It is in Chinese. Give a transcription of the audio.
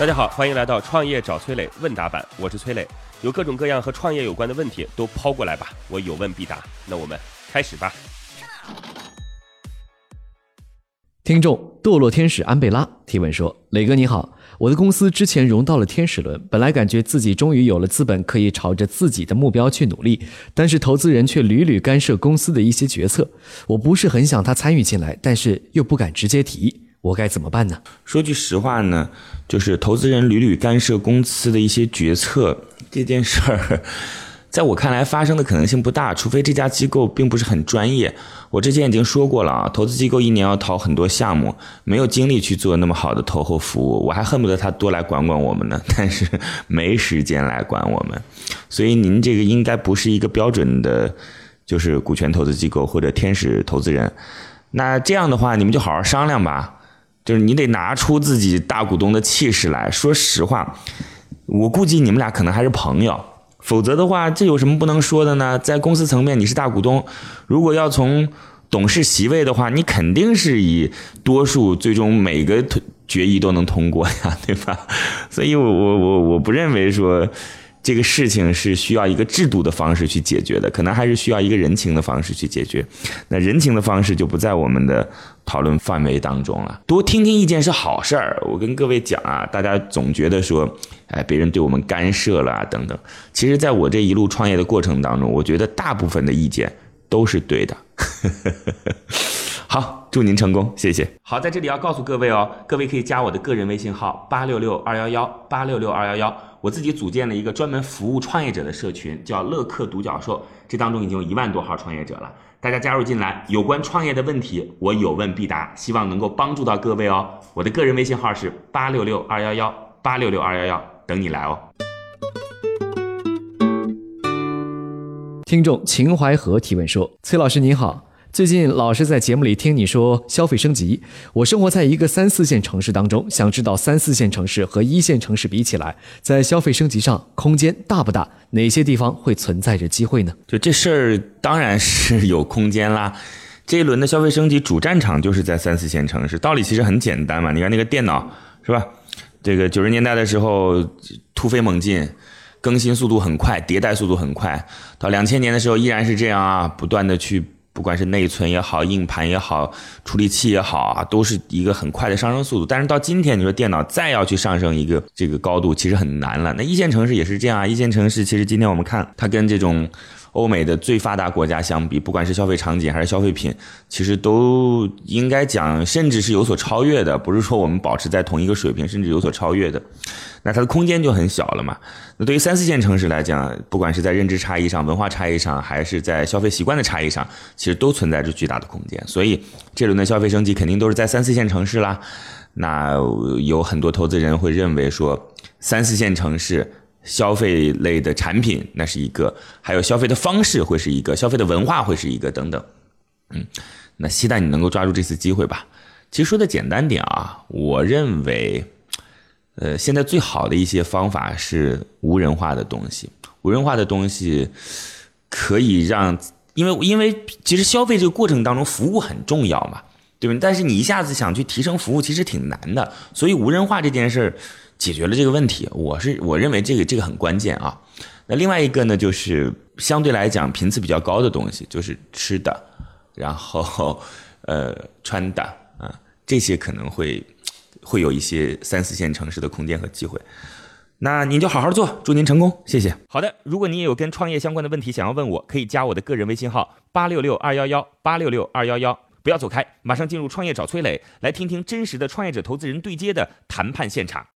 大家好，欢迎来到创业找崔磊问答版，我是崔磊，有各种各样和创业有关的问题都抛过来吧，我有问必答。那我们开始吧。听众堕落天使安贝拉提问说：“磊哥你好，我的公司之前融到了天使轮，本来感觉自己终于有了资本，可以朝着自己的目标去努力，但是投资人却屡屡干涉公司的一些决策，我不是很想他参与进来，但是又不敢直接提。”我该怎么办呢？说句实话呢，就是投资人屡屡干涉公司的一些决策这件事儿，在我看来发生的可能性不大，除非这家机构并不是很专业。我之前已经说过了啊，投资机构一年要投很多项目，没有精力去做那么好的投后服务，我还恨不得他多来管管我们呢，但是没时间来管我们。所以您这个应该不是一个标准的，就是股权投资机构或者天使投资人。那这样的话，你们就好好商量吧。就是你得拿出自己大股东的气势来说实话，我估计你们俩可能还是朋友，否则的话，这有什么不能说的呢？在公司层面你是大股东，如果要从董事席位的话，你肯定是以多数最终每个决议都能通过呀，对吧？所以我我我我不认为说。这个事情是需要一个制度的方式去解决的，可能还是需要一个人情的方式去解决。那人情的方式就不在我们的讨论范围当中了。多听听意见是好事儿。我跟各位讲啊，大家总觉得说，哎，别人对我们干涉了啊等等。其实，在我这一路创业的过程当中，我觉得大部分的意见都是对的。好，祝您成功，谢谢。好，在这里要告诉各位哦，各位可以加我的个人微信号八六六二幺幺八六六二幺幺。我自己组建了一个专门服务创业者的社群，叫乐客独角兽，这当中已经有一万多号创业者了。大家加入进来，有关创业的问题，我有问必答，希望能够帮助到各位哦。我的个人微信号是八六六二幺幺八六六二幺幺，等你来哦。听众秦淮河提问说：“崔老师您好。”最近老是在节目里听你说消费升级，我生活在一个三四线城市当中，想知道三四线城市和一线城市比起来，在消费升级上空间大不大？哪些地方会存在着机会呢？就这事儿当然是有空间啦。这一轮的消费升级主战场就是在三四线城市，道理其实很简单嘛。你看那个电脑是吧？这个九十年代的时候突飞猛进，更新速度很快，迭代速度很快，到两千年的时候依然是这样啊，不断的去。不管是内存也好，硬盘也好，处理器也好啊，都是一个很快的上升速度。但是到今天，你说电脑再要去上升一个这个高度，其实很难了。那一线城市也是这样啊，一线城市其实今天我们看它跟这种欧美的最发达国家相比，不管是消费场景还是消费品，其实都应该讲，甚至是有所超越的。不是说我们保持在同一个水平，甚至有所超越的。那它的空间就很小了嘛。那对于三四线城市来讲，不管是在认知差异上、文化差异上，还是在消费习惯的差异上，其实都存在着巨大的空间。所以这轮的消费升级肯定都是在三四线城市啦。那有很多投资人会认为说，三四线城市消费类的产品那是一个，还有消费的方式会是一个，消费的文化会是一个等等。嗯，那期待你能够抓住这次机会吧。其实说的简单点啊，我认为。呃，现在最好的一些方法是无人化的东西。无人化的东西可以让，因为因为其实消费这个过程当中，服务很重要嘛，对吧？但是你一下子想去提升服务，其实挺难的。所以无人化这件事解决了这个问题，我是我认为这个这个很关键啊。那另外一个呢，就是相对来讲频次比较高的东西，就是吃的，然后呃穿的啊，这些可能会。会有一些三四线城市的空间和机会，那您就好好做，祝您成功，谢谢。好的，如果你也有跟创业相关的问题想要问我，可以加我的个人微信号八六六二幺幺八六六二幺幺，不要走开，马上进入创业找崔磊，来听听真实的创业者投资人对接的谈判现场。